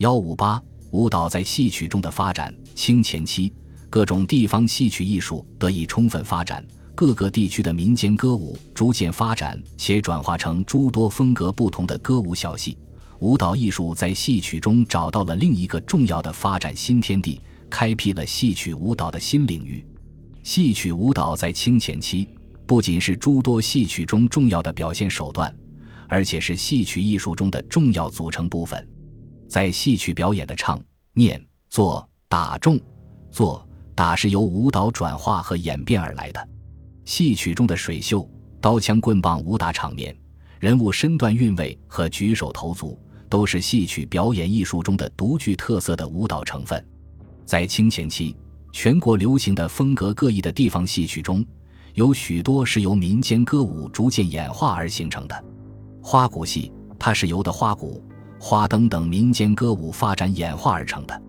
幺五八舞蹈在戏曲中的发展。清前期，各种地方戏曲艺术得以充分发展，各个地区的民间歌舞逐渐发展，且转化成诸多风格不同的歌舞小戏。舞蹈艺术在戏曲中找到了另一个重要的发展新天地，开辟了戏曲舞蹈的新领域。戏曲舞蹈在清前期不仅是诸多戏曲中重要的表现手段，而且是戏曲艺术中的重要组成部分。在戏曲表演的唱、念、做、打、中、做、打是由舞蹈转化和演变而来的。戏曲中的水袖、刀枪棍棒武打场面、人物身段韵味和举手投足，都是戏曲表演艺术中的独具特色的舞蹈成分。在清前期，全国流行的风格各异的地方戏曲中，有许多是由民间歌舞逐渐演化而形成的。花鼓戏，它是由的花鼓。花灯等民间歌舞发展演化而成的。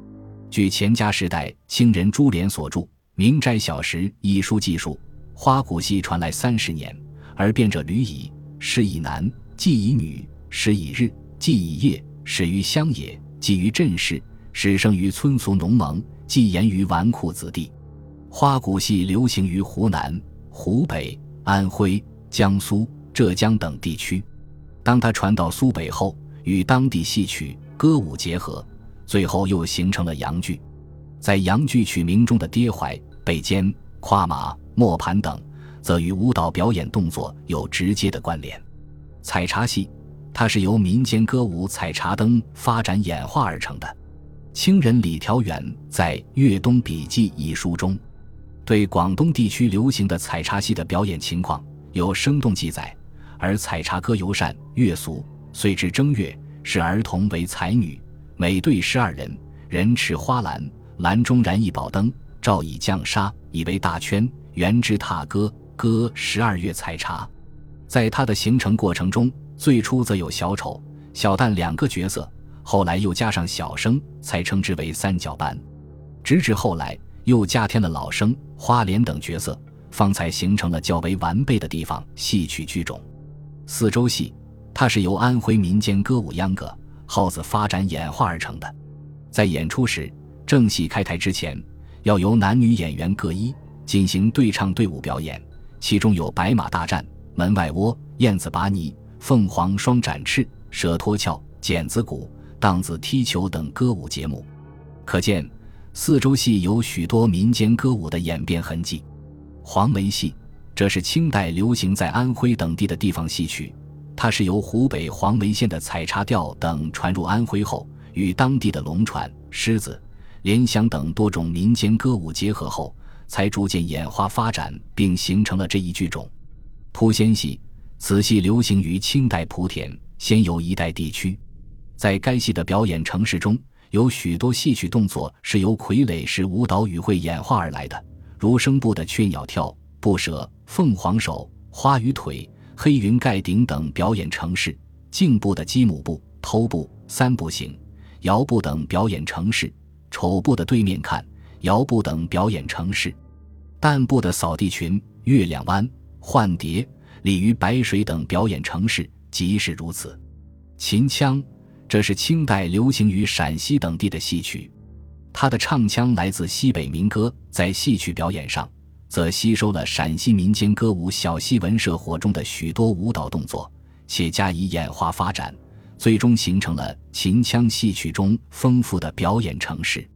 据钱家时代清人朱濂所著《明斋小识》一书记述，花鼓戏传来三十年，而变者屡矣。始以男，既以女；始以日，既以夜；始于乡野，既于镇市；始生于村俗农盟，既言于纨绔子弟。花鼓戏流行于湖南、湖北、安徽、江苏、浙江等地区。当它传到苏北后，与当地戏曲歌舞结合，最后又形成了洋剧。在洋剧曲名中的跌怀、背肩、跨马、磨盘等，则与舞蹈表演动作有直接的关联。采茶戏，它是由民间歌舞采茶灯发展演化而成的。清人李调远在《粤东笔记》一书中，对广东地区流行的采茶戏的表演情况有生动记载，而采茶歌尤善、乐俗。遂至正月，使儿童为才女，每队十二人，人持花篮，篮中燃一宝灯，照以降沙，以为大圈，圆之踏歌，歌十二月采茶。在它的形成过程中，最初则有小丑、小旦两个角色，后来又加上小生，才称之为三角班。直至后来又加添了老生、花脸等角色，方才形成了较为完备的地方戏曲剧种。四周戏。它是由安徽民间歌舞秧歌、号子发展演化而成的。在演出时，正戏开台之前，要由男女演员各一进行对唱队伍表演，其中有白马大战、门外窝、燕子拔泥、凤凰双展翅、蛇脱壳、剪子鼓、荡子踢球等歌舞节目。可见，四周戏有许多民间歌舞的演变痕迹。黄梅戏，这是清代流行在安徽等地的地方戏曲。它是由湖北黄梅县的采茶调等传入安徽后，与当地的龙船、狮子、莲香等多种民间歌舞结合后，才逐渐演化发展，并形成了这一剧种。扑仙戏，此戏流行于清代莆田、仙游一带地区，在该戏的表演程式中，有许多戏曲动作是由傀儡式舞蹈语汇演化而来的，如声部的雀鸟跳、步蛇、凤凰手、花鱼腿。黑云盖顶等表演程式，颈部的鸡母步、头步、三步行、摇步等表演程式，丑步的对面看、摇步等表演程式，旦部的扫地裙、月亮湾、幻蝶、鲤鱼白水等表演程式，即是如此。秦腔，这是清代流行于陕西等地的戏曲，它的唱腔来自西北民歌，在戏曲表演上。则吸收了陕西民间歌舞小戏文社火中的许多舞蹈动作，且加以演化发展，最终形成了秦腔戏曲中丰富的表演程式。